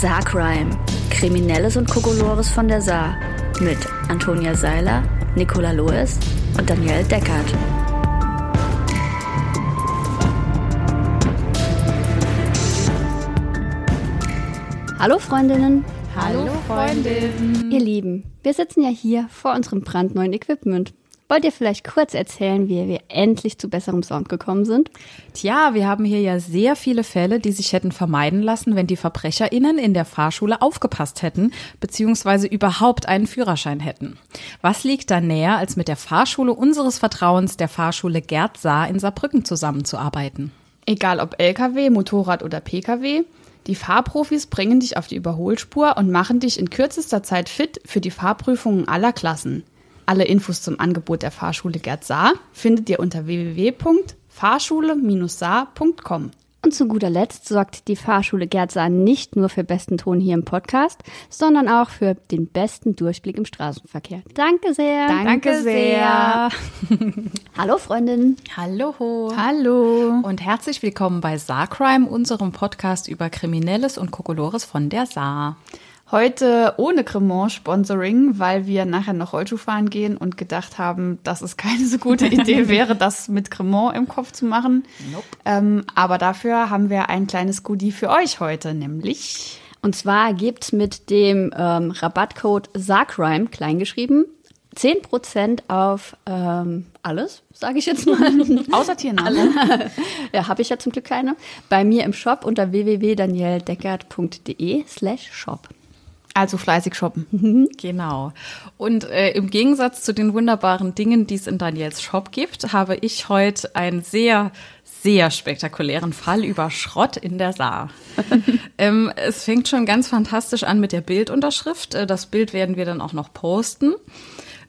Saarcrime. Kriminelles und Kokolores von der Saar. Mit Antonia Seiler, Nicola Loes und Danielle Deckert. Hallo Freundinnen. Hallo Freundin. Ihr Lieben, wir sitzen ja hier vor unserem brandneuen Equipment. Wollt ihr vielleicht kurz erzählen, wie wir endlich zu besserem Sound gekommen sind? Tja, wir haben hier ja sehr viele Fälle, die sich hätten vermeiden lassen, wenn die VerbrecherInnen in der Fahrschule aufgepasst hätten, beziehungsweise überhaupt einen Führerschein hätten. Was liegt da näher, als mit der Fahrschule unseres Vertrauens, der Fahrschule Gerd Saar in Saarbrücken zusammenzuarbeiten? Egal ob LKW, Motorrad oder PKW, die Fahrprofis bringen dich auf die Überholspur und machen dich in kürzester Zeit fit für die Fahrprüfungen aller Klassen. Alle Infos zum Angebot der Fahrschule Gerd Saar findet ihr unter www.fahrschule-saar.com. Und zu guter Letzt sorgt die Fahrschule Gerd Saar nicht nur für besten Ton hier im Podcast, sondern auch für den besten Durchblick im Straßenverkehr. Danke sehr. Danke sehr. Hallo Freundin. Hallo. Hallo. Und herzlich willkommen bei Saarcrime, unserem Podcast über Kriminelles und Kokolores von der Saar. Heute ohne Cremant-Sponsoring, weil wir nachher noch Rollschuh fahren gehen und gedacht haben, dass es keine so gute Idee wäre, das mit Cremant im Kopf zu machen. Nope. Ähm, aber dafür haben wir ein kleines Goodie für euch heute, nämlich Und zwar gibt's mit dem ähm, Rabattcode SARCRIME, kleingeschrieben, 10% auf ähm, alles, sage ich jetzt mal. außer Tiernamen. ja, habe ich ja zum Glück keine. Bei mir im Shop unter www.danieldeckert.de slash shop. Also fleißig shoppen. Genau. Und äh, im Gegensatz zu den wunderbaren Dingen, die es in Daniels Shop gibt, habe ich heute einen sehr, sehr spektakulären Fall über Schrott in der Saar. ähm, es fängt schon ganz fantastisch an mit der Bildunterschrift. Äh, Das Bild werden wir dann auch noch posten.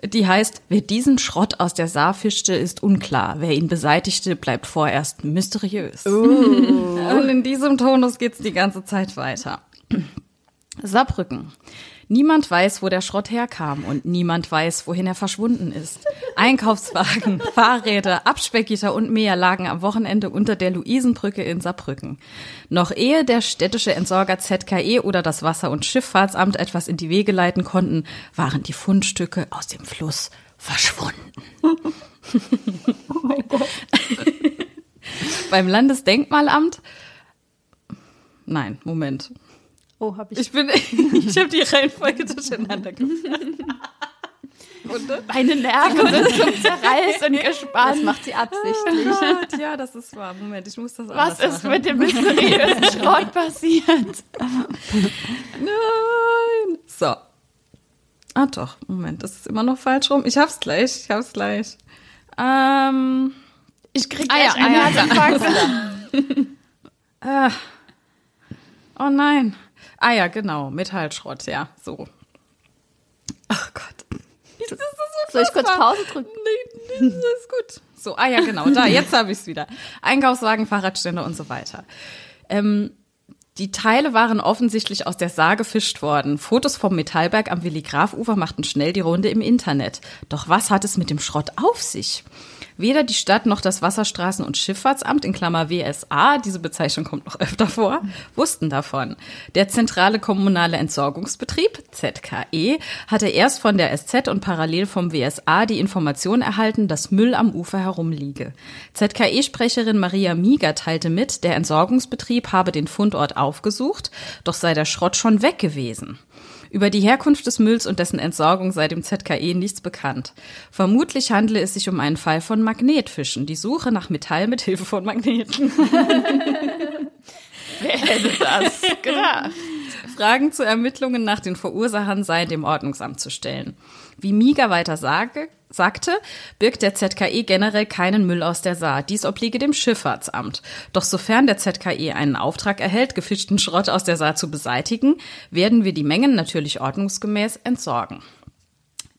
Die heißt, wer diesen Schrott aus der Saar fischte, ist unklar. Wer ihn beseitigte, bleibt vorerst mysteriös. Und in diesem Tonus geht's die ganze Zeit weiter. Saarbrücken. Niemand weiß, wo der Schrott herkam und niemand weiß, wohin er verschwunden ist. Einkaufswagen, Fahrräder, Abspeckgitter und mehr lagen am Wochenende unter der Luisenbrücke in Saarbrücken. Noch ehe der städtische Entsorger ZKE oder das Wasser- und Schifffahrtsamt etwas in die Wege leiten konnten, waren die Fundstücke aus dem Fluss verschwunden. Beim Landesdenkmalamt Nein, Moment. Oh, habe ich. Ich bin, ich habe die Reihenfolge durcheinander äh, Meine Nerven sind zum Zerreißen Das gespannt. macht sie absichtlich. ah, tja, das ist wahr. Moment, ich muss das Was ist machen. mit dem mysteriösen Schrott passiert? Nein. So. Ah doch, Moment, das ist immer noch falsch rum. Ich hab's gleich, ich hab's gleich. Ähm, Ich krieg Ah ja, gleich einen ah ja, Herzinfarkt. ah. Oh nein. Ah ja, genau, Metallschrott, ja, so. Ach Gott. Das ist so Soll ich kurz. Pause drücken? Nee, nee, das ist gut. So, ah ja, genau, da, jetzt habe ich es wieder. Einkaufswagen, Fahrradständer und so weiter. Ähm, die Teile waren offensichtlich aus der Saar gefischt worden. Fotos vom Metallberg am Willi-Graf-Ufer machten schnell die Runde im Internet. Doch was hat es mit dem Schrott auf sich? Weder die Stadt noch das Wasserstraßen- und Schifffahrtsamt in Klammer WSA, diese Bezeichnung kommt noch öfter vor, wussten davon. Der zentrale kommunale Entsorgungsbetrieb, ZKE, hatte erst von der SZ und parallel vom WSA die Information erhalten, dass Müll am Ufer herumliege. ZKE-Sprecherin Maria Mieger teilte mit, der Entsorgungsbetrieb habe den Fundort aufgesucht, doch sei der Schrott schon weg gewesen. Über die Herkunft des Mülls und dessen Entsorgung sei dem ZKE nichts bekannt. Vermutlich handle es sich um einen Fall von Magnetfischen, die Suche nach Metall mit Hilfe von Magneten. Wer hätte das gedacht? Fragen zu Ermittlungen nach den Verursachern seien dem Ordnungsamt zu stellen. Wie Miga weiter sage, sagte, birgt der ZKE generell keinen Müll aus der Saar. Dies obliege dem Schifffahrtsamt. Doch sofern der ZKE einen Auftrag erhält, gefischten Schrott aus der Saar zu beseitigen, werden wir die Mengen natürlich ordnungsgemäß entsorgen.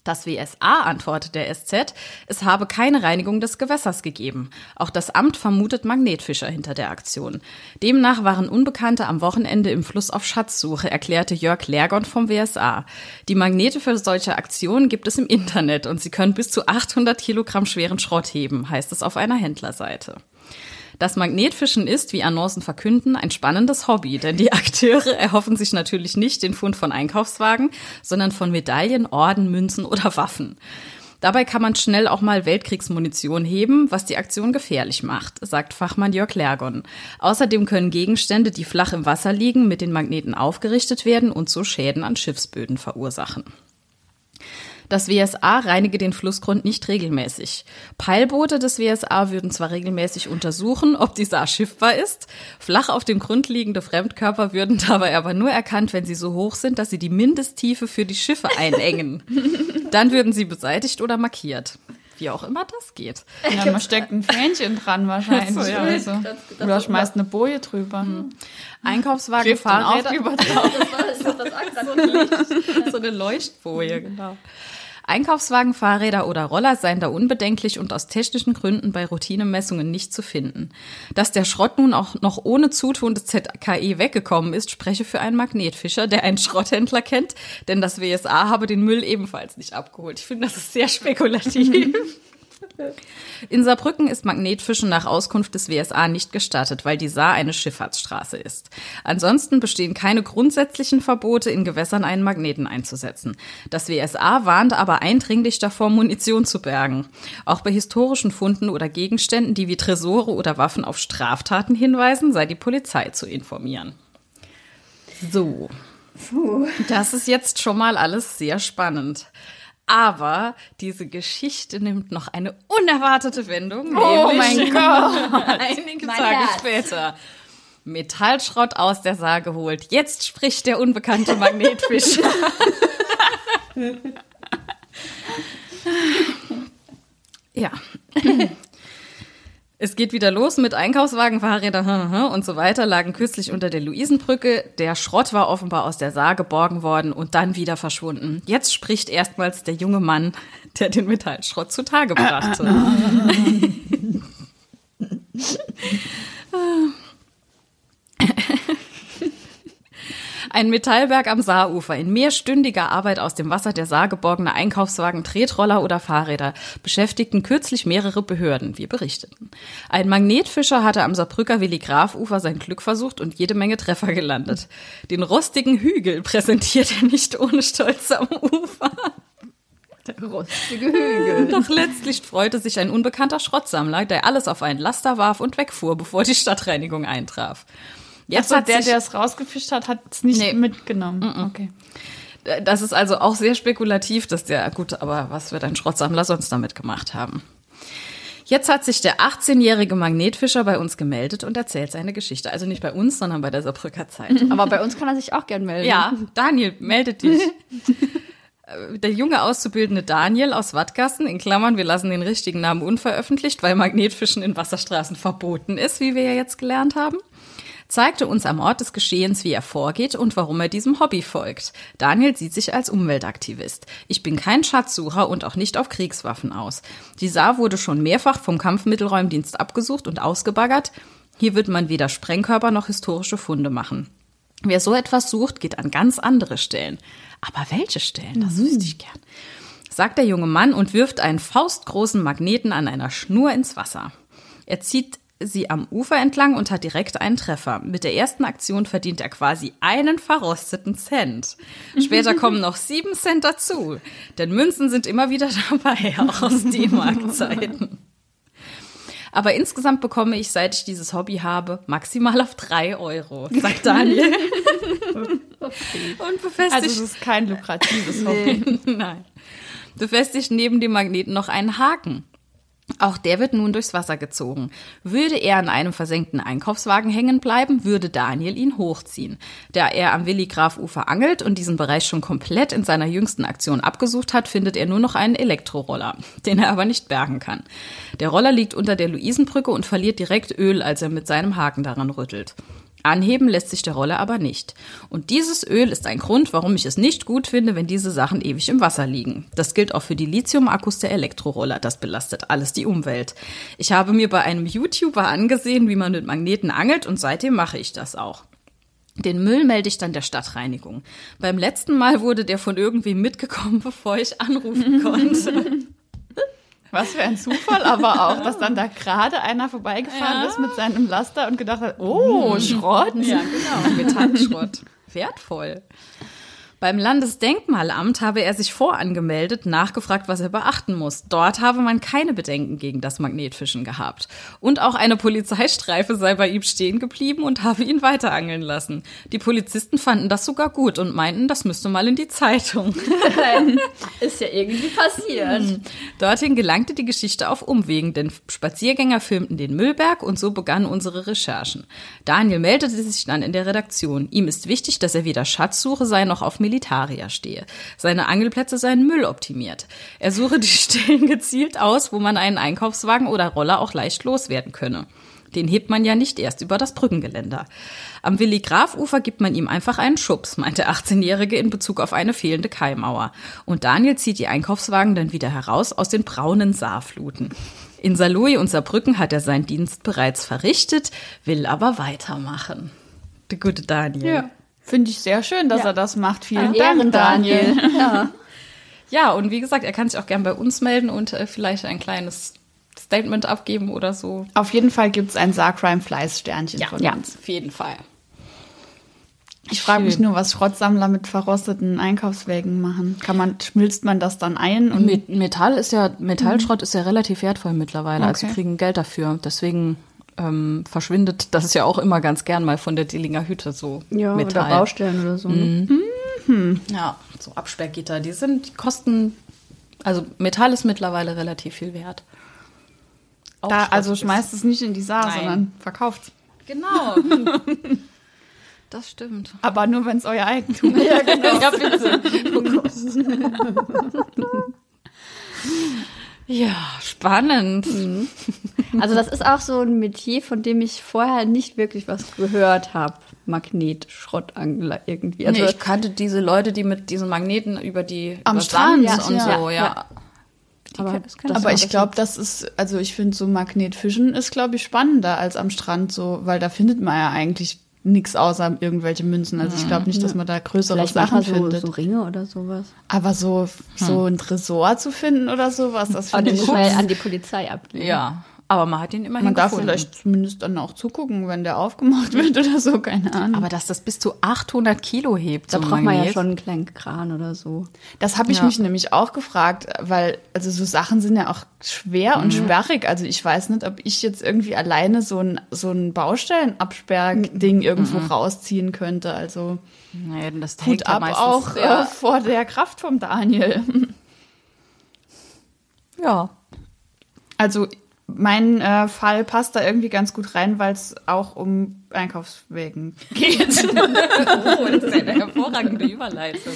Das WSA antwortet der SZ, es habe keine Reinigung des Gewässers gegeben. Auch das Amt vermutet Magnetfischer hinter der Aktion. Demnach waren Unbekannte am Wochenende im Fluss auf Schatzsuche, erklärte Jörg Lergon vom WSA. Die Magnete für solche Aktionen gibt es im Internet und sie können bis zu 800 Kilogramm schweren Schrott heben, heißt es auf einer Händlerseite. Das Magnetfischen ist, wie Annoncen verkünden, ein spannendes Hobby, denn die Akteure erhoffen sich natürlich nicht den Fund von Einkaufswagen, sondern von Medaillen, Orden, Münzen oder Waffen. Dabei kann man schnell auch mal Weltkriegsmunition heben, was die Aktion gefährlich macht, sagt Fachmann Jörg Lergon. Außerdem können Gegenstände, die flach im Wasser liegen, mit den Magneten aufgerichtet werden und so Schäden an Schiffsböden verursachen. Das WSA reinige den Flussgrund nicht regelmäßig. Peilboote des WSA würden zwar regelmäßig untersuchen, ob die Saar schiffbar ist, flach auf dem Grund liegende Fremdkörper würden dabei aber nur erkannt, wenn sie so hoch sind, dass sie die Mindesttiefe für die Schiffe einengen. Dann würden sie beseitigt oder markiert. Wie auch immer das geht. Ja, man steckt ein Fähnchen dran wahrscheinlich. So, ja. also. Oder schmeißt eine Boje drüber. Einkaufswagen, Klebt den Fahrräder. Aufkleber drauf. so eine Leuchtfolie, genau. Einkaufswagen, Fahrräder oder Roller seien da unbedenklich und aus technischen Gründen bei Routinemessungen nicht zu finden. Dass der Schrott nun auch noch ohne Zutun des ZKE weggekommen ist, spreche für einen Magnetfischer, der einen Schrotthändler kennt, denn das WSA habe den Müll ebenfalls nicht abgeholt. Ich finde, das ist sehr spekulativ. In Saarbrücken ist Magnetfischen nach Auskunft des WSA nicht gestattet, weil die Saar eine Schifffahrtsstraße ist. Ansonsten bestehen keine grundsätzlichen Verbote, in Gewässern einen Magneten einzusetzen. Das WSA warnt aber eindringlich davor, Munition zu bergen. Auch bei historischen Funden oder Gegenständen, die wie Tresore oder Waffen auf Straftaten hinweisen, sei die Polizei zu informieren. So. Das ist jetzt schon mal alles sehr spannend. Aber diese Geschichte nimmt noch eine unerwartete Wendung. Oh mein Gott. Einige Mein Tage Herz. später. Metallschrott aus der Saar geholt. Jetzt spricht der unbekannte Magnetfisch. ja. Es geht wieder los mit Einkaufswagen, Fahrräder und so weiter, lagen kürzlich unter der Luisenbrücke. Der Schrott war offenbar aus der Saar geborgen worden und dann wieder verschwunden. Jetzt spricht erstmals der junge Mann, der den Metallschrott zutage brachte. Ein Metallberg am Saarufer, in mehrstündiger Arbeit aus dem Wasser der Saar geborgene Einkaufswagen, Tretroller oder Fahrräder beschäftigten kürzlich mehrere Behörden, wir berichteten. Ein Magnetfischer hatte am Saarbrücker Willi Graf Ufer sein Glück versucht und jede Menge Treffer gelandet. Den rostigen Hügel präsentiert er nicht ohne Stolz am Ufer. Rustige Hügel. Doch letztlich freute sich ein unbekannter Schrottsammler, der alles auf einen Laster warf und wegfuhr, bevor die Stadtreinigung eintraf. Jetzt Also hat der, der es rausgefischt hat, hat es nicht Nee. mitgenommen. Okay. das ist also auch sehr spekulativ, dass der, gut, aber was wird ein Schrottsammler sonst damit gemacht haben? Jetzt hat sich der 18-jährige Magnetfischer bei uns gemeldet und erzählt seine Geschichte. Also nicht bei uns, sondern bei der Saarbrücker Zeit. Aber bei uns kann er sich auch gern melden. Ja, Daniel, meldet dich. Äh, Der junge Auszubildende Daniel aus Wattgassen, in Klammern, wir lassen den richtigen Namen unveröffentlicht, weil Magnetfischen in Wasserstraßen verboten ist, wie wir ja jetzt gelernt haben, zeigte uns am Ort des Geschehens, wie er vorgeht und warum er diesem Hobby folgt. Daniel sieht sich als Umweltaktivist. Ich bin kein Schatzsucher und auch nicht auf Kriegswaffen aus. Die Saar wurde schon mehrfach vom Kampfmittelräumdienst abgesucht und ausgebaggert. Hier wird man weder Sprengkörper noch historische Funde machen. Wer so etwas sucht, geht an ganz andere Stellen. Aber welche Stellen? Das wüsste ich gern. Sagt der junge Mann und wirft einen faustgroßen Magneten an einer Schnur ins Wasser. Er zieht sie am Ufer entlang und hat direkt einen Treffer. Mit der ersten Aktion verdient er quasi einen verrosteten Cent. Später kommen noch sieben Cent dazu. Denn Münzen sind immer wieder dabei, auch aus D-Mark-Zeiten. Aber insgesamt bekomme ich, seit ich dieses Hobby habe, maximal auf drei Euro, sagt Daniel. Und befestigt. Also es ist kein lukratives Hobby. Nein. Befestigt neben dem Magneten noch einen Haken. Auch der wird nun durchs Wasser gezogen. Würde er an einem versenkten Einkaufswagen hängen bleiben, würde Daniel ihn hochziehen. Da er am Willi Graf Ufer angelt und diesen Bereich schon komplett in seiner jüngsten Aktion abgesucht hat, findet er nur noch einen Elektroroller, den er aber nicht bergen kann. Der Roller liegt unter der Luisenbrücke und verliert direkt Öl, als er mit seinem Haken daran rüttelt. Anheben lässt sich der Roller aber nicht. Und dieses Öl ist ein Grund, warum ich es nicht gut finde, wenn diese Sachen ewig im Wasser liegen. Das gilt auch für die Lithium-Akkus der Elektroroller. Das belastet alles die Umwelt. Ich habe mir bei einem YouTuber angesehen, wie man mit Magneten angelt und seitdem mache ich das auch. Den Müll melde ich dann der Stadtreinigung. Beim letzten Mal wurde der von irgendwie mitgekommen, bevor ich anrufen konnte. Was für ein Zufall, aber auch, dass dann da gerade einer vorbeigefahren ist mit seinem Laster und gedacht hat, oh, Schrott. Ja, genau. Metallschrott. Wertvoll. Beim Landesdenkmalamt habe er sich vorangemeldet, nachgefragt, was er beachten muss. Dort habe man keine Bedenken gegen das Magnetfischen gehabt. Und auch eine Polizeistreife sei bei ihm stehen geblieben und habe ihn weiterangeln lassen. Die Polizisten fanden das sogar gut und meinten, das müsste mal in die Zeitung. Ist ja irgendwie passiert. Dorthin gelangte die Geschichte auf Umwegen, denn Spaziergänger filmten den Müllberg und so begannen unsere Recherchen. Daniel meldete sich dann in der Redaktion. Ihm ist wichtig, dass er weder Schatzsuche sei noch auf Militaria stehe. Seine Angelplätze seien mülloptimiert. Er suche die Stellen gezielt aus, wo man einen Einkaufswagen oder Roller auch leicht loswerden könne. Den hebt man ja nicht erst über das Brückengeländer. Am Willi-Graf-Ufer gibt man ihm einfach einen Schubs, meint der 18-Jährige in Bezug auf eine fehlende Kaimauer. Und Daniel zieht die Einkaufswagen dann wieder heraus aus den braunen Saarfluten. In Saarlouis und Saarbrücken hat er seinen Dienst bereits verrichtet, will aber weitermachen. Der gute Daniel. Finde ich sehr schön, dass Ja. er das macht. Vielen Ein Dank, Ehren, Daniel. Daniel. Ja. Ja, und wie gesagt, er kann sich auch gern bei uns melden und äh, vielleicht ein kleines Statement abgeben oder so. Auf jeden Fall gibt es ein Saarcrime-Fleiß-Sternchen von ja, uns. auf jeden Fall. Ich frage mich nur, was Schrottsammler mit verrosteten Einkaufswägen machen. Kann man, schmilzt man das dann ein? Und Met- Metall ist ja, Metallschrott ist ja relativ wertvoll mittlerweile. Also Okay. kriegen Geld dafür. Deswegen ähm, verschwindet das ja auch immer ganz gern mal von der Dillinger Hütte so Ja, Metall. oder Baustellen oder so. ne? Ja, so Absperrgitter, die sind, die kosten, also Metall ist mittlerweile relativ viel wert. Auch da, also ist- schmeißt es nicht in die Saar, Nein. sondern verkauft Genau. Das stimmt. Aber nur, wenn es euer Eigentum ist. Ja, genau. ja, bitte. Ja, spannend. Also das ist auch so ein Metier, von dem ich vorher nicht wirklich was gehört habe. Magnet-Schrottangler irgendwie. Also, nee, ich kannte diese Leute, die mit diesen Magneten über die Am über Strand, Sand und ja. so, ja. Ja. Die Aber Aber ich glaube, das ist, also ich finde so Magnetfischen ist, glaube ich, spannender als am Strand so, weil da findet man ja eigentlich nichts außer irgendwelche Münzen. Also ich glaube nicht, dass man da größere vielleicht Sachen so, findet. so Ringe oder sowas. Aber so, so ein Tresor zu finden oder sowas, das finde ich schnell an die Polizei abgeben. ja, aber man hat ihn immerhin Man darf gefunden. vielleicht zumindest dann auch zugucken, wenn der aufgemacht wird oder so, keine Ahnung. aber dass das bis zu 800 Kilo hebt, Da so braucht man ja schon einen kleinen Kran oder so. Das habe ich Ja. mich nämlich auch gefragt, weil also so Sachen sind ja auch schwer und sperrig. Also ich weiß nicht, ob ich jetzt irgendwie alleine so ein so ein Baustellenabsperrding irgendwo rausziehen könnte. Also Nee, das Hut ja ab meistens- auch ja. äh, vor der Kraft vom Daniel. ja. Also mein äh, Fall passt da irgendwie ganz gut rein, weil es auch um Einkaufswegen geht. Oh, das ist eine hervorragende Überleitung.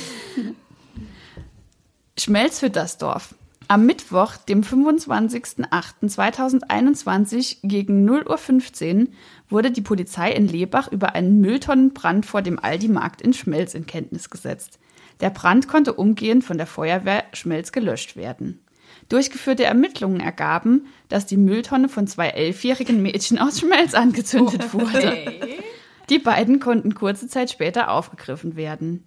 Schmelzhüttersdorf. Am Mittwoch, dem 25.08.2021 gegen 0.15 Uhr wurde die Polizei in Lebach über einen Mülltonnenbrand vor dem Aldi-Markt in Schmelz in Kenntnis gesetzt. Der Brand konnte umgehend von der Feuerwehr Schmelz gelöscht werden. Durchgeführte Ermittlungen ergaben, dass die Mülltonne von zwei elfjährigen Mädchen aus Schmelz angezündet wurde. Die beiden konnten kurze Zeit später aufgegriffen werden.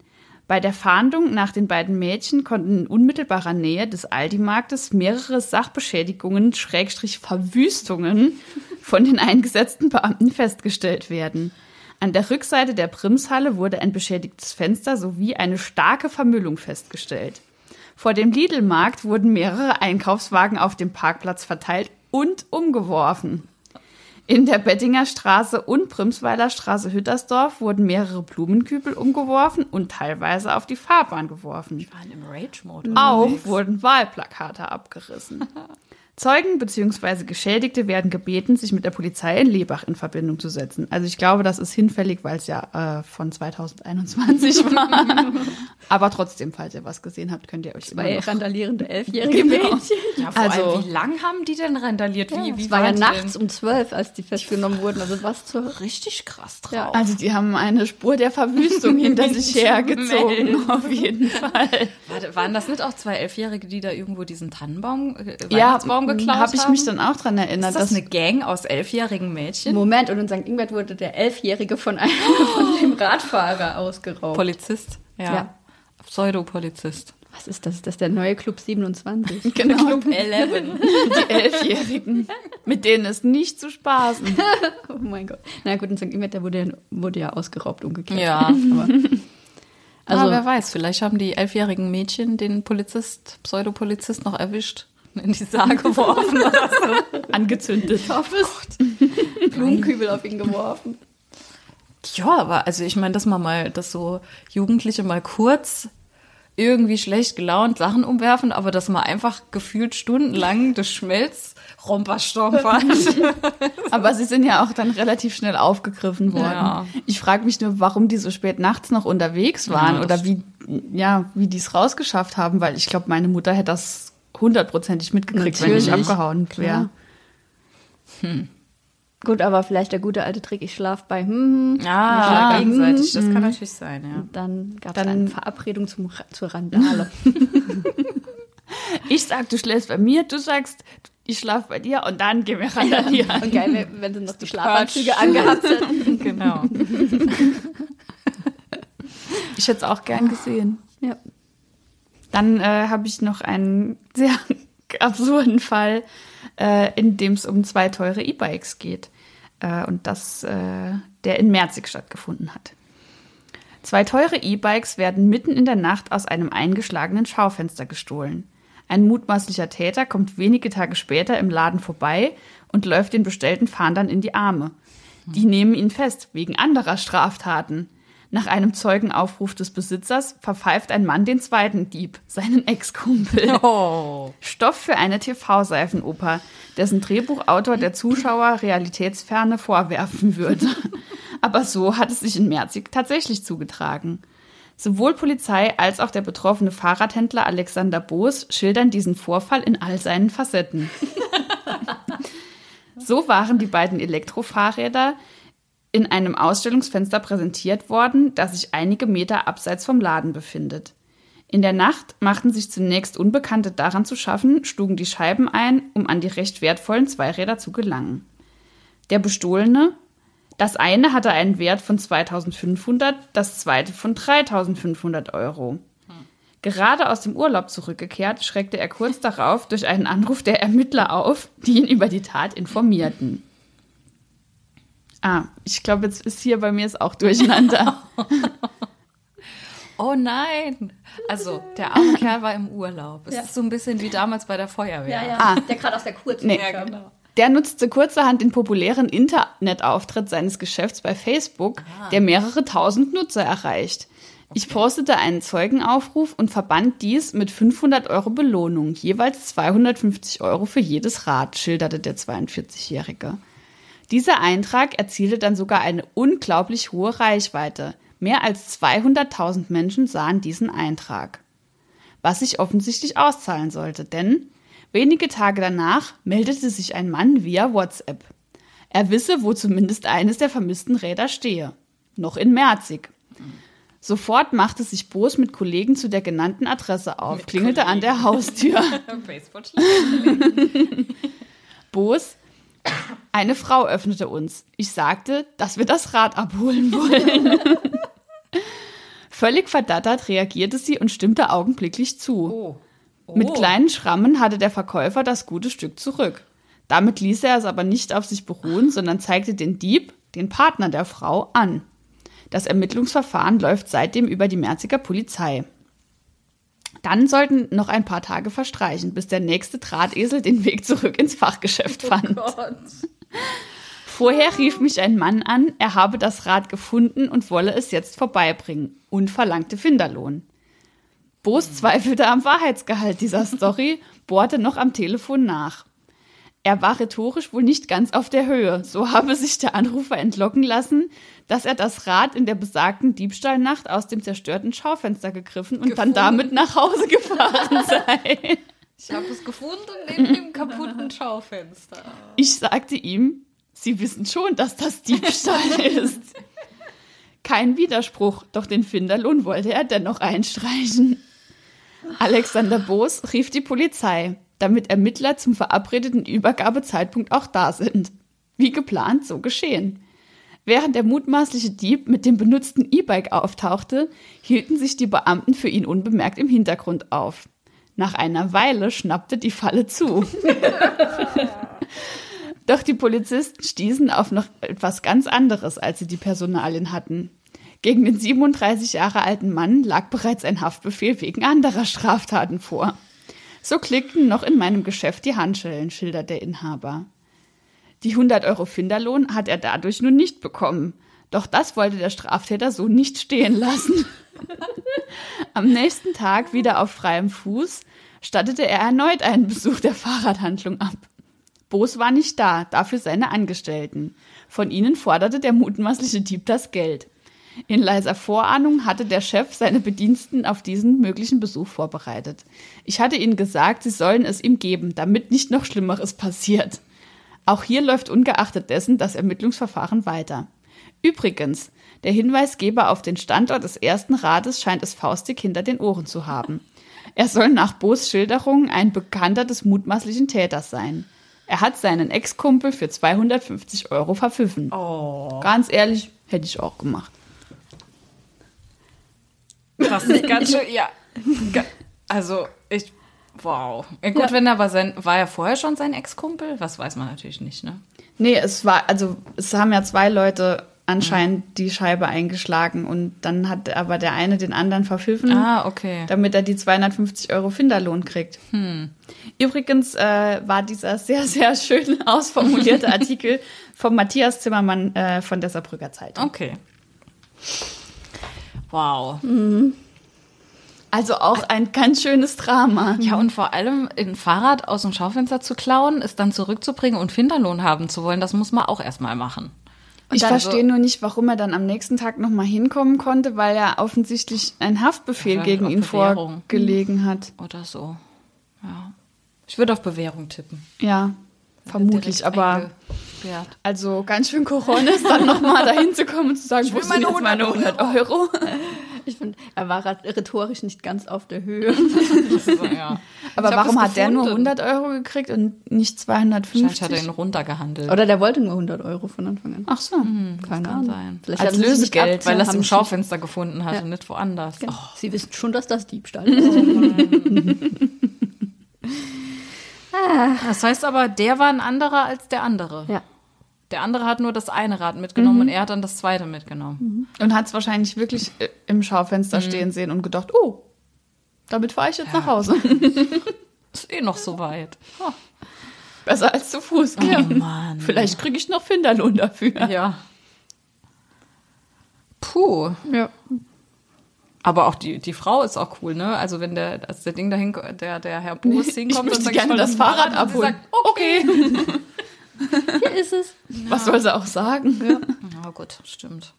Bei der Fahndung nach den beiden Mädchen konnten in unmittelbarer Nähe des Aldi-Marktes mehrere Sachbeschädigungen, Schrägstrich Verwüstungen von den eingesetzten Beamten festgestellt werden. An der Rückseite der Primshalle wurde ein beschädigtes Fenster sowie eine starke Vermüllung festgestellt. Vor dem Lidl-Markt wurden mehrere Einkaufswagen auf dem Parkplatz verteilt und umgeworfen. In der Bettinger Straße und Primsweiler Straße Hüttersdorf wurden mehrere Blumenkübel umgeworfen und teilweise auf die Fahrbahn geworfen. Waren im Rage-Mode. Auch wurden Wahlplakate abgerissen. Zeugen bzw. Geschädigte werden gebeten, sich mit der Polizei in Lebach in Verbindung zu setzen. Also ich glaube, das ist hinfällig, weil es ja äh, von 2021 war. Aber trotzdem, falls ihr was gesehen habt, könnt ihr euch immer Zwei noch randalierende elfjährige Mädchen. Ja, vor Also- allem, wie lang haben die denn randaliert? Wie, wie Es war ja nachts denn? um zwölf, als die festgenommen wurden. Also was zur... richtig krass drauf. Ja. Also die haben eine Spur der Verwüstung hinter sich hergezogen, auf jeden Fall. Warte, waren das nicht auch zwei Elfjährige, die da irgendwo diesen Tannenbaum, äh, Ja, Weihnachtsbaum geklaut habe ich haben? mich dann auch dran erinnert. Ist das dass- eine Gang aus elfjährigen Mädchen? Moment, und in St. Ingbert wurde der Elfjährige von einem von dem Radfahrer ausgeraubt. Polizist. Ja. Ja. Pseudopolizist. Was ist das? Das ist der neue Club 27. Genau. Club 11. Die Elfjährigen. Mit denen ist nicht zu spaßen. oh mein Gott. Na gut, in St. Ingbert, der wurde, ja- wurde ja ausgeraubt, umgekehrt. Ja. Aber, Also, also, wer weiß, vielleicht haben die elfjährigen Mädchen den Polizist, Pseudopolizist noch erwischt, in die Saar geworfen oder so. Angezündet. Blumenkübel auf ihn geworfen. Ja, aber also ich meine, dass man mal, dass so Jugendliche mal kurz irgendwie schlecht gelaunt Sachen umwerfen, aber dass man einfach gefühlt stundenlang das Schmelz romperstompert. Aber sie sind ja auch dann relativ schnell aufgegriffen worden. Ja. Ich frage mich nur, warum die so spät nachts noch unterwegs waren Ja, oder wie, ja, wie die es rausgeschafft haben, weil ich glaube, meine Mutter hätte das hundertprozentig mitgekriegt, wenn ich Natürlich, abgehauen wäre. Gut, aber vielleicht der gute alte Trick, ich schlaf bei hm, hm. Ja, Ja. gegenseitig, das kann natürlich sein, ja. Und dann gab es Dann- eine Verabredung zum, zur Randale. Ich sag, du schläfst bei mir, du sagst, ich schlaf bei dir und dann gehen wir randalieren. Und geil, wenn- wenn sie noch die Schlafanzüge angehabt hätten. Genau. Ich hätte es auch gern gesehen. Ja. Dann äh, habe ich noch einen sehr absurden Fall, äh, in dem es um zwei teure E-Bikes geht. Äh, und das, äh, der in Merzig stattgefunden hat. Zwei teure E-Bikes werden mitten in der Nacht aus einem eingeschlagenen Schaufenster gestohlen. Ein mutmaßlicher Täter kommt wenige Tage später im Laden vorbei und läuft den bestellten Fahndern in die Arme. Die nehmen ihn fest, wegen anderer Straftaten. Nach einem Zeugenaufruf des Besitzers verpfeift ein Mann den zweiten Dieb, seinen Ex-Kumpel. Oh. Stoff für eine TV-Seifenoper, dessen Drehbuchautor der Zuschauer Realitätsferne vorwerfen würde. Aber so hat es sich in Merzig tatsächlich zugetragen. Sowohl Polizei als auch der betroffene Fahrradhändler Alexander Boos schildern diesen Vorfall in all seinen Facetten. so waren die beiden Elektrofahrräder in einem Ausstellungsfenster präsentiert worden, das sich einige Meter abseits vom Laden befindet. In der Nacht machten sich zunächst Unbekannte daran zu schaffen, schlugen die Scheiben ein, um an die recht wertvollen Zweiräder zu gelangen. Der Bestohlene, das eine hatte einen Wert von 2500, das zweite von 3500 Euro. Gerade aus dem Urlaub zurückgekehrt, schreckte er kurz darauf durch einen Anruf der Ermittler auf, die ihn über die Tat informierten. Ah, ich glaube, jetzt ist hier bei mir es auch durcheinander. Oh nein. Also, der arme Kerl war im Urlaub. Es Ja. ist so ein bisschen wie damals bei der Feuerwehr. Ah. Der gerade aus der Kurz. Nee. Der nutzte kurzerhand den populären Internetauftritt seines Geschäfts bei Facebook, der mehrere tausend Nutzer erreicht. Ich postete einen Zeugenaufruf und verband dies mit 500 Euro Belohnung, jeweils 250 Euro für jedes Rad, schilderte der 42-Jährige. Dieser Eintrag erzielte dann sogar eine unglaublich hohe Reichweite. Mehr als 200.000 Menschen sahen diesen Eintrag. Was sich offensichtlich auszahlen sollte, denn wenige Tage danach meldete sich ein Mann via WhatsApp. Er wisse, wo zumindest eines der vermissten Räder stehe. Noch in Merzig. Sofort machte sich Boos mit Kollegen zu der genannten Adresse auf, klingelte an der Haustür. Boos, eine Frau öffnete uns. Ich sagte, dass wir das Rad abholen wollen. Völlig verdattert reagierte sie und stimmte augenblicklich zu. Oh. Mit kleinen Schrammen hatte der Verkäufer das gute Stück zurück. Damit ließ er es aber nicht auf sich beruhen, sondern zeigte den Dieb, den Partner der Frau, an. Das Ermittlungsverfahren läuft seitdem über die Merziger Polizei. Dann sollten noch ein paar Tage verstreichen, bis der nächste Drahtesel den Weg zurück ins Fachgeschäft fand. Vorher rief mich ein Mann an, er habe das Rad gefunden und wolle es jetzt vorbeibringen und verlangte Finderlohn. Boos zweifelte am Wahrheitsgehalt dieser Story, bohrte noch am Telefon nach. Er war rhetorisch wohl nicht ganz auf der Höhe. So habe sich der Anrufer entlocken lassen, dass er das Rad in der besagten Diebstahlnacht aus dem zerstörten Schaufenster gegriffen und dann Gefunden. damit nach Hause gefahren sei. Ich habe es gefunden neben dem kaputten Schaufenster. Ich sagte ihm, Sie wissen schon, dass das Diebstahl ist. Kein Widerspruch, doch den Finderlohn wollte er dennoch einstreichen. Alexander Boos rief die Polizei, damit Ermittler zum verabredeten Übergabezeitpunkt auch da sind. Wie geplant, so geschehen. Während der mutmaßliche Dieb mit dem benutzten E-Bike auftauchte, hielten sich die Beamten für ihn unbemerkt im Hintergrund auf. Nach einer Weile schnappte die Falle zu. Doch die Polizisten stießen auf noch etwas ganz anderes, als sie die Personalien hatten. Gegen den 37 Jahre alten Mann lag bereits ein Haftbefehl wegen anderer Straftaten vor. So klickten noch in meinem Geschäft die Handschellen, schildert der Inhaber. Die 100 Euro Finderlohn hat er dadurch nun nicht bekommen. Doch das wollte der Straftäter so nicht stehen lassen. Am nächsten Tag, wieder auf freiem Fuß, stattete er erneut einen Besuch der Fahrradhandlung ab. Boos war nicht da, dafür seine Angestellten. Von ihnen forderte der mutmaßliche Dieb das Geld. In leiser Vorahnung hatte der Chef seine Bediensten auf diesen möglichen Besuch vorbereitet. Ich hatte ihnen gesagt, sie sollen es ihm geben, damit nicht noch Schlimmeres passiert. Auch hier läuft ungeachtet dessen das Ermittlungsverfahren weiter. Übrigens, der Hinweisgeber auf den Standort des ersten Rades scheint es faustig hinter den Ohren zu haben. Er soll nach Boos Schilderung ein Bekannter des mutmaßlichen Täters sein. Er hat seinen Ex-Kumpel für 250 Euro verpfiffen. Oh. Ganz ehrlich, hätte ich auch gemacht. Das ist ganz schön, ja. Also, ich, wow. Ja, gut, wenn er war sein, war er vorher schon sein Ex-Kumpel? Was weiß man natürlich nicht, ne? Nee, es war, also es haben ja zwei Leute anscheinend die Scheibe eingeschlagen und dann hat aber der eine den anderen verpfiffen. Ah, okay. damit er die 250 Euro Finderlohn kriegt. Übrigens äh, war dieser sehr, sehr schön ausformulierte Artikel von Matthias Zimmermann äh, von der Saarbrücker Zeitung. Okay. Wow. Also auch ein ganz schönes Drama. Ja, und vor allem ein Fahrrad aus dem Schaufenster zu klauen, es dann zurückzubringen und Finderlohn haben zu wollen, das muss man auch erstmal machen. Ich dann verstehe so- nur nicht, warum er dann am nächsten Tag nochmal hinkommen konnte, weil er offensichtlich ein Haftbefehl gegen ihn Bewährung. vorgelegen hat. Oder so. Ja. Ich würde auf Bewährung tippen. Ja, vermutlich, aber also ganz schön Corona ist dann nochmal dahin zu kommen und zu sagen, wo will sind jetzt meine meine 100 Euro? Ich finde, er war rhetorisch nicht ganz auf der Höhe. So, ja. Aber Ich warum hat der nur gefunden. 100 Euro gekriegt und nicht Wahrscheinlich 250? hat er ihn runtergehandelt. Oder der wollte nur 100 Euro von Anfang an. Ach so. Keine kann Ahnung. sein. Vielleicht Als Lösegeld, ab- weil er es im Schaufenster gefunden hat Ja. und nicht woanders. Genau. Oh, Sie wissen schon, dass das Diebstahl ist. Das heißt aber, der war ein anderer als der andere. ja. Der andere hat nur das eine Rad mitgenommen und er hat dann das zweite mitgenommen. Und hat es wahrscheinlich wirklich äh, im Schaufenster stehen sehen und gedacht, oh, damit fahre ich jetzt nach Hause. Ist eh noch so weit. Besser als zu Fuß. Ja. Mann. Vielleicht kriege ich noch Finderlohn dafür. Ja. Puh. Ja. Aber auch die, die Frau ist auch cool, ne? Also wenn der, als der Ding dahin, der, der Herr Ich hinkommt möchte und sagt, ich das Fahrrad abholen. Sagt, okay. Hier ist es. Was soll sie auch sagen? Ja, gut, stimmt.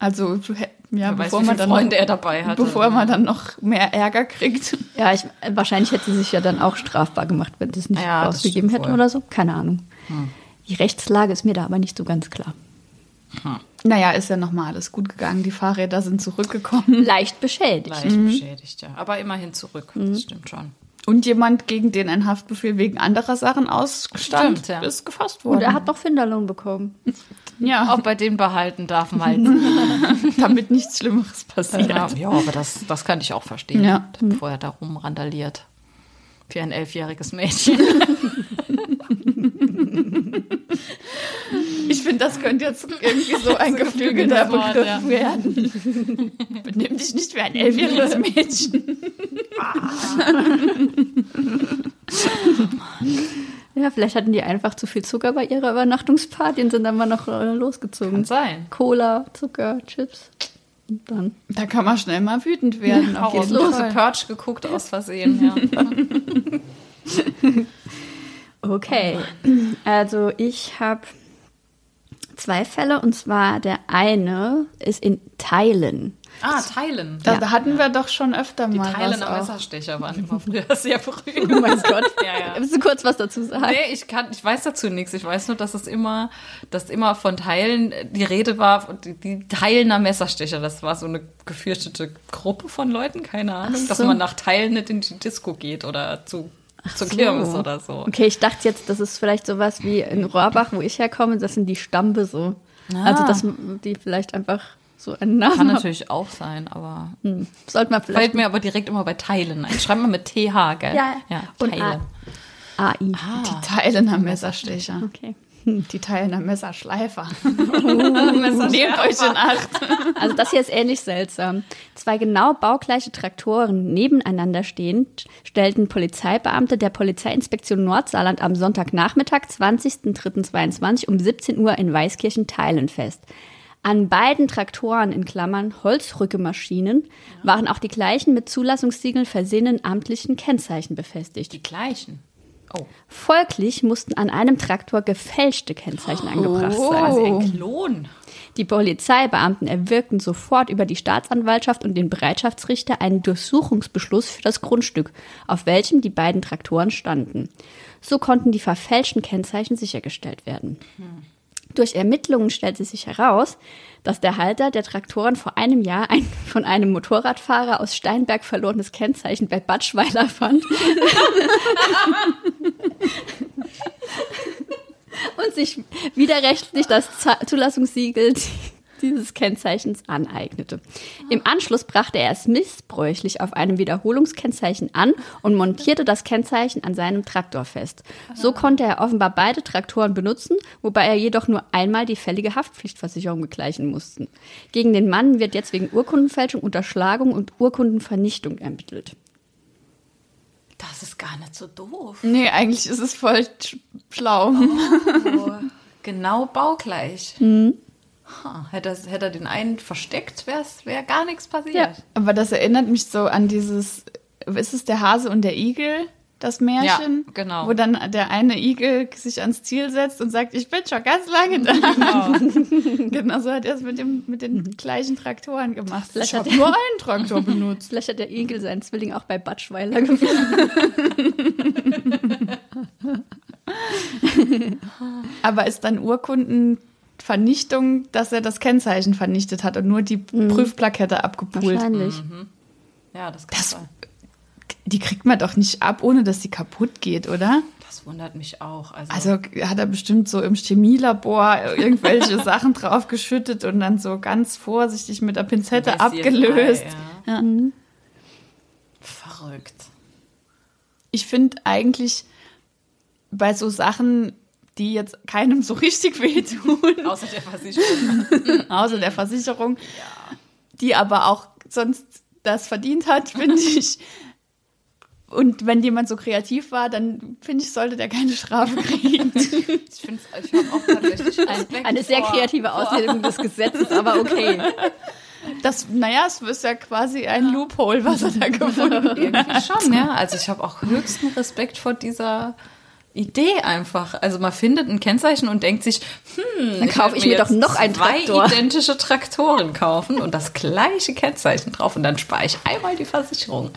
Also, ja, Wer weiß, bevor wie man dann Freunde er dabei hatte. bevor man dann noch mehr Ärger kriegt. Ja, ich, wahrscheinlich hätte sie sich ja dann auch strafbar gemacht, wenn sie es nicht Ja, das rausgegeben stimmt hätte wohl. oder so. Keine Ahnung. Die Rechtslage ist mir da aber nicht so ganz klar. Naja, ist ja nochmal alles gut gegangen. Die Fahrräder sind zurückgekommen. Leicht beschädigt. Leicht beschädigt, ja. Aber immerhin zurück. Das stimmt schon. Und jemand, gegen den ein Haftbefehl wegen anderer Sachen ausstand, Stimmt, ja. ist gefasst worden. Und er hat doch Finderlohn bekommen. ja, Auch bei dem behalten darf man halt. damit nichts Schlimmeres passiert. ja, ja, aber das, das kann ich auch verstehen. Ja. Bevor er da rumrandaliert. Wie ein elfjähriges Mädchen. Ich finde, das könnte jetzt irgendwie so ein geflügelter geflügeltes Wort, Begriff ja. werden. Benimm dich nicht wie ein elfjähriges Mädchen. Ja, vielleicht hatten die einfach zu viel Zucker bei ihrer Übernachtungsparty und sind dann mal noch äh, losgezogen. Kann sein. Cola, Zucker, Chips. Und dann. Da kann man schnell mal wütend werden. Auch auf jeden große Fall. Perch geguckt aus Versehen, ja. Okay. Also ich habe zwei Fälle und zwar der eine ist in Teilen. Ah, Teilen. Da, da hatten wir doch schon öfter Die mal Teilen was am. Messerstecher waren immer früher sehr früh. Oh mein Gott. Ja, ja. Willst du kurz was dazu sagen? Nee, ich kann, ich weiß dazu nichts. Ich weiß nur, dass es immer, dass immer von Teilen die Rede war, die, die Teilen am Messerstecher. Das war so eine gefürchtete Gruppe von Leuten, keine Ahnung, Ach dass so. man nach Teilen nicht in die Disco geht oder zu, zur so. Kirmes oder so. Okay, ich dachte jetzt, das ist vielleicht sowas wie in Rohrbach, wo ich herkomme, das sind die Stambe so. Also, dass die vielleicht einfach so einen Namen Kann haben. natürlich auch sein, aber Sollte man vielleicht fällt mir aber direkt immer bei Teilen ein. Schreib mal mit TH, gell? Ja, ja und Teile. AI. Die Thailänder Messerstecher. Okay. Die Thailänder Messerschleifer. Nehmt euch in Acht. Also das hier ist ähnlich seltsam. Zwei genau baugleiche Traktoren nebeneinander stehend stellten Polizeibeamte der Polizeiinspektion Nordsaarland am Sonntagnachmittag, 20.03.22 um 17 Uhr in Weißkirchen Thailand fest. An beiden Traktoren in Klammern Holzrückemaschinen waren auch die gleichen mit Zulassungssiegeln versehenen amtlichen Kennzeichen befestigt. Die gleichen. Oh. Folglich mussten an einem Traktor gefälschte Kennzeichen angebracht sein. Also ein Klon. Die Polizeibeamten erwirkten sofort über die Staatsanwaltschaft und den Bereitschaftsrichter einen Durchsuchungsbeschluss für das Grundstück, auf welchem die beiden Traktoren standen. So konnten die verfälschten Kennzeichen sichergestellt werden. Durch Ermittlungen stellte sich heraus, dass der Halter der Traktoren vor einem Jahr ein von einem Motorradfahrer aus Steinberg verlorenes Kennzeichen bei Batschweiler fand. und sich widerrechtlich das Zulassungssiegel dieses Kennzeichens aneignete. Im Anschluss brachte er es missbräuchlich auf einem Wiederholungskennzeichen an und montierte das Kennzeichen an seinem Traktor fest. So konnte er offenbar beide Traktoren benutzen, wobei er jedoch nur einmal die fällige Haftpflichtversicherung begleichen musste. Gegen den Mann wird jetzt wegen Urkundenfälschung, Unterschlagung und Urkundenvernichtung ermittelt. Das ist gar nicht so doof. Nee, eigentlich ist es voll sch- schlau. Oh, genau baugleich. Ha, hätte, er, hätte er den einen versteckt, wäre wär gar nichts passiert. Ja. Aber das erinnert mich so an dieses, ist es der Hase und der Igel, das Märchen? Ja, genau. Wo dann der eine Igel sich ans Ziel setzt und sagt, ich bin schon ganz lange da. Genau, so hat er es mit, dem, mit den gleichen Traktoren gemacht. Vielleicht ich hat habe nur einen Traktor benutzt. Vielleicht hat der Igel seinen Zwilling auch bei Batschweiler gefunden. Aber ist dann Urkundenvernichtung, dass er das Kennzeichen vernichtet hat und nur die Prüfplakette abgepult? Wahrscheinlich. Ja, das kann Das- sein. Die kriegt man doch nicht ab, ohne dass sie kaputt geht, oder? Das wundert mich auch. Also, Also hat er bestimmt so im Chemielabor irgendwelche Sachen draufgeschüttet und dann so ganz vorsichtig mit der Pinzette abgelöst. bei, ja. Ja. verrückt. Ich finde eigentlich bei so Sachen, die jetzt keinem so richtig wehtun, Außer der Versicherung. außer der Versicherung, die aber auch sonst das verdient hat, finde ich. Und wenn jemand so kreativ war, dann finde ich, sollte der keine Strafe kriegen. Ich finde ich habe auch tatsächlich Respekt Eine sehr vor- kreative Auslegung des Gesetzes, aber okay. Das, naja, es ist ja quasi ein Loophole, was er da gefunden hat. Irgendwie schon, ja. Also ich habe auch höchsten Respekt vor dieser Idee einfach. Also man findet ein Kennzeichen und denkt sich, hm, Dann kaufe ich mir doch jetzt noch einen zwei Traktor. identische Traktoren kaufen und das gleiche Kennzeichen drauf und dann spare ich einmal die Versicherung.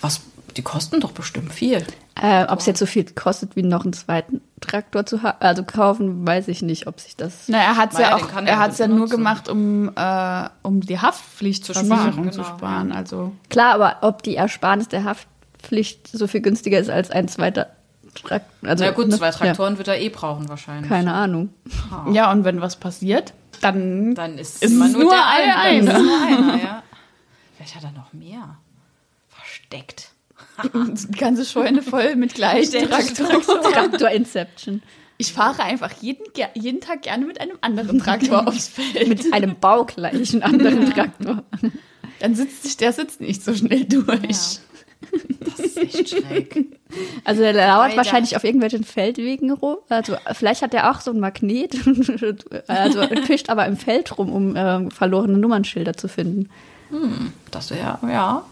Was, die kosten doch bestimmt viel. Äh, ob es jetzt so viel kostet, wie noch einen zweiten Traktor zu also kaufen, weiß ich nicht, ob sich das. Na, er hat es ja auch, kann er er hat's ja nur benutzen. gemacht, um, äh, um die Haftpflicht zu sparen, sparen. Zu genau, sparen. Also Klar, aber ob die Ersparnis der Haftpflicht so viel günstiger ist als ein zweiter Traktor. Also, Na gut, ne? zwei Traktoren wird er eh brauchen wahrscheinlich. Ja, keine Ahnung. ja, und wenn was passiert, dann, Dann ist, Ist immer es nur, nur eine eine. Eine. nur einer, ja. Vielleicht hat er noch mehr. Versteckt. Die ganze Scheune voll mit gleichen Traktoren. Traktor Inception. Ich fahre einfach jeden, jeden Tag gerne mit einem anderen Traktor aufs Feld. Mit einem baugleichen anderen Traktor. Dann sitzt sich der sitzt nicht so schnell durch. Das ist echt schräg. Also der lauert Weiter. wahrscheinlich auf irgendwelchen Feldwegen rum. Also vielleicht hat er auch so ein Magnet. also fischt aber im Feld rum, um äh, verlorene Nummernschilder zu finden. Das wäre, ja.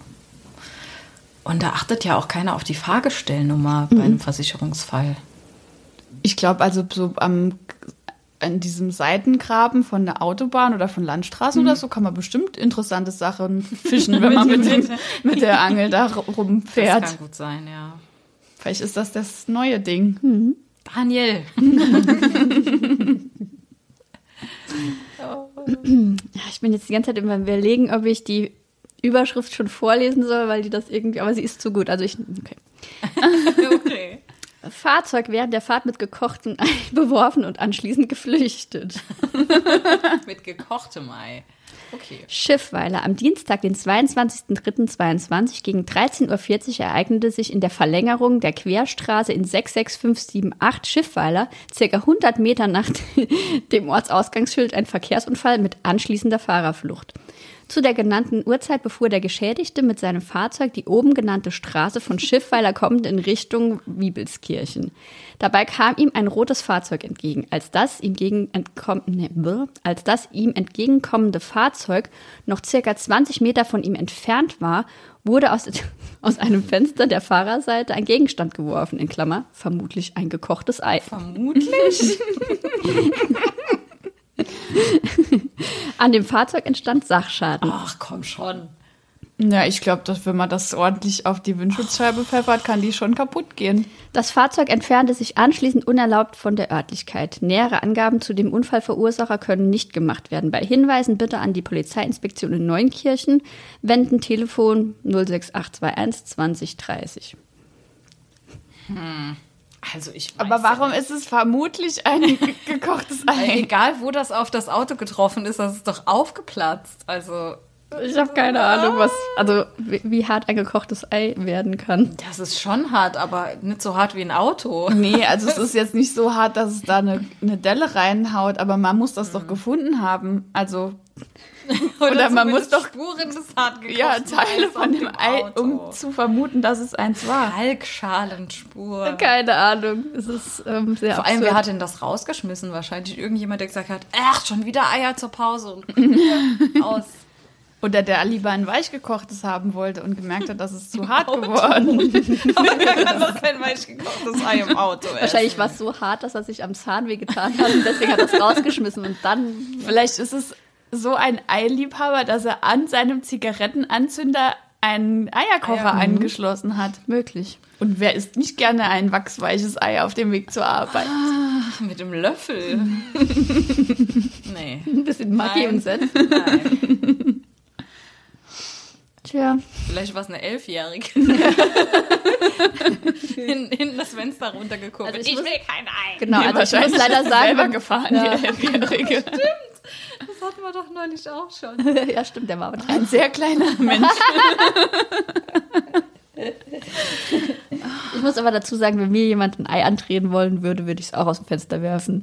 Und da achtet ja auch keiner auf die Fahrgestellnummer bei einem Versicherungsfall. Ich glaube, also so am an diesem Seitengraben von der Autobahn oder von Landstraßen oder so kann man bestimmt interessante Sachen fischen, wenn man mit, den, mit der Angel da Das rumfährt. kann gut sein, ja. Vielleicht ist das das neue Ding. Daniel. Ja, ich bin jetzt die ganze Zeit immer überlegen, ob ich die Überschrift schon vorlesen soll, weil die das irgendwie, aber sie ist zu gut. Also ich, okay. okay. Fahrzeug während der Fahrt mit gekochten Ei beworfen und anschließend geflüchtet. Mit gekochtem Ei. Okay. Schiffweiler. Am Dienstag, den 22.03.22 gegen 13.40 Uhr ereignete sich in der Verlängerung der Querstraße in 66578 Schiffweiler, circa 100 Meter nach dem Ortsausgangsschild, ein Verkehrsunfall mit anschließender Fahrerflucht. Zu der genannten Uhrzeit befuhr der Geschädigte mit seinem Fahrzeug die oben genannte Straße von Schiffweiler kommend in Richtung Wiebelskirchen. Dabei kam ihm ein rotes Fahrzeug entgegen. Als das ihm, gegen nee, als das ihm entgegenkommende Fahrzeug noch circa 20 Meter von ihm entfernt war, wurde aus, aus einem Fenster der Fahrerseite ein Gegenstand geworfen, in Klammer, vermutlich ein gekochtes Ei. Vermutlich. An dem Fahrzeug entstand Sachschaden. Ach, komm schon. Ja, ich glaube, dass wenn man das ordentlich auf die Windschutzscheibe pfeffert, kann die schon kaputt gehen. Das Fahrzeug entfernte sich anschließend unerlaubt von der Örtlichkeit. Nähere Angaben zu dem Unfallverursacher können nicht gemacht werden. Bei Hinweisen bitte an die Polizeiinspektion in Neunkirchen wenden Telefon 06821 2030. Also ich weiß Aber warum ja ist es vermutlich ein ge- gekochtes. Ei? Egal, wo das auf das Auto getroffen ist, das ist doch aufgeplatzt. Also, Ich habe keine Ahnung, was, also wie, wie hart ein gekochtes Ei werden kann. das ist schon hart, aber nicht so hart wie ein Auto. Nee, also es ist jetzt nicht so hart, dass es da eine, eine Delle reinhaut, aber man muss das Mhm. doch gefunden haben. Also, Oder man muss doch- Spuren des hart ja, Teile Eis von dem Ei, Auto. um zu vermuten, dass es eins war. Kalkschalenspur. Keine Ahnung, es ist ähm, sehr Vor allem, absurd. wer hat denn das rausgeschmissen? Wahrscheinlich irgendjemand, der gesagt hat, ach, schon wieder Eier zur Pause und aus. Oder der lieber ein weichgekochtes haben wollte und gemerkt hat, dass es zu hart geworden Aber wer kann doch kein weich gekochtes Ei im Auto essen? Wahrscheinlich war es so hart, dass er sich am Zahn wehgetan hat und deswegen hat er es rausgeschmissen und dann Vielleicht ist es so ein Eiliebhaber, dass er an seinem Zigarettenanzünder einen Eierkocher Eier, angeschlossen hat. möglich. Und wer isst nicht gerne ein wachsweiches Ei auf dem Weg zur Arbeit? Mit dem Löffel. nee. Ein bisschen Maggi Nein. und Senf. Nein. Tja, Vielleicht war es eine Elfjährige. Hin, hinten das Fenster runtergeguckt. Also ich muss- kein Ei. genau. Nee, also ich muss leider sie selber sagen, gefahren, Ja. die Elfjährige. Das hatten wir doch neulich auch schon. ja stimmt, der war aber. Ein sehr kleiner Mensch. Ich muss aber dazu sagen, wenn mir jemand ein Ei andrehen wollen würde, würde ich es auch aus dem Fenster werfen.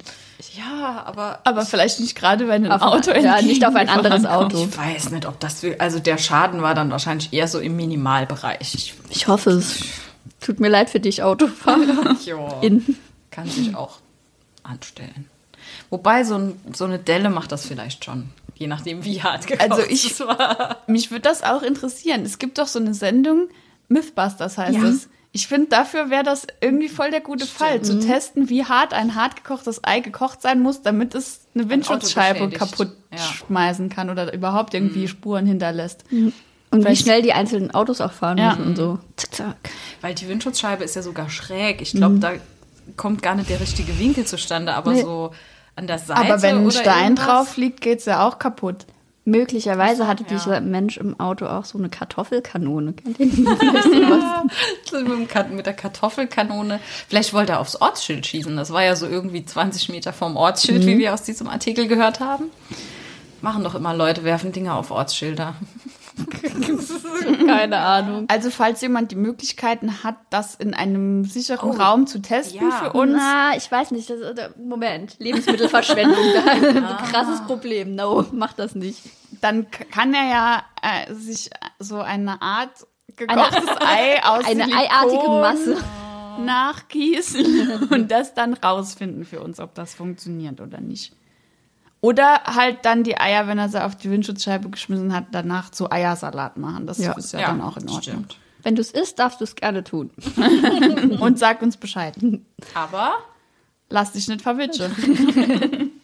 Ja, aber Aber vielleicht nicht gerade, wenn ein Auf- Auto ja, nicht auf ein anderes. Auto. ich weiß nicht, ob das... will- Also der Schaden war dann wahrscheinlich eher so im Minimalbereich. Ich, Ich hoffe es. Tut mir leid für dich, Autofahrer. ja, In. kann sich auch anstellen. Wobei, so, ein, so eine Delle macht das vielleicht schon. Je nachdem, wie hart gekocht Also ich- es war. Mich würde das auch interessieren. Es gibt doch so eine Sendung, Mythbusters heißt Ja. es. Ich finde, dafür wäre das irgendwie voll der gute Fall, zu testen, wie hart ein hart gekochtes Ei gekocht sein muss, damit es eine Windschutzscheibe beschädigt. kaputt Ja. schmeißen kann oder überhaupt irgendwie Spuren hinterlässt. Und wie Vielleicht- schnell die einzelnen Autos auch fahren Ja. müssen und so. Zack, zack. Weil die Windschutzscheibe ist ja sogar schräg. Ich glaube, da kommt gar nicht der richtige Winkel zustande, aber Nee. so an der Seite. Aber wenn ein Stein irgendwas- drauf liegt, geht's ja auch kaputt. Möglicherweise hatte ja. dieser Mensch im Auto auch so eine Kartoffelkanone. Kennt ihr die? Mit, der Kartoffelkanone. Vielleicht wollte er aufs Ortsschild schießen. Das war ja so irgendwie 20 Meter vom Ortsschild, Mhm. wie wir aus diesem Artikel gehört haben. Machen doch immer Leute, werfen Dinger auf Ortsschilder. Keine Ahnung. Also falls jemand die Möglichkeiten hat, das in einem sicheren Oh, Raum zu testen ja. für uns, Na, ich weiß nicht. Das, äh, Moment, Lebensmittelverschwendung, krasses Problem. No, mach das nicht. dann kann er ja äh, sich so eine Art gekochtes Ei aus Eine Silikon eiartige Masse. nachgießen und das dann rausfinden für uns, ob das funktioniert oder nicht. Oder halt dann die Eier, wenn er sie auf die Windschutzscheibe geschmissen hat, danach zu Eiersalat machen. Das Ja. ist ja, dann auch in Ordnung. Stimmt. Wenn du es isst, darfst du es gerne tun. Und sag uns Bescheid. Aber Lass dich nicht verwitschen.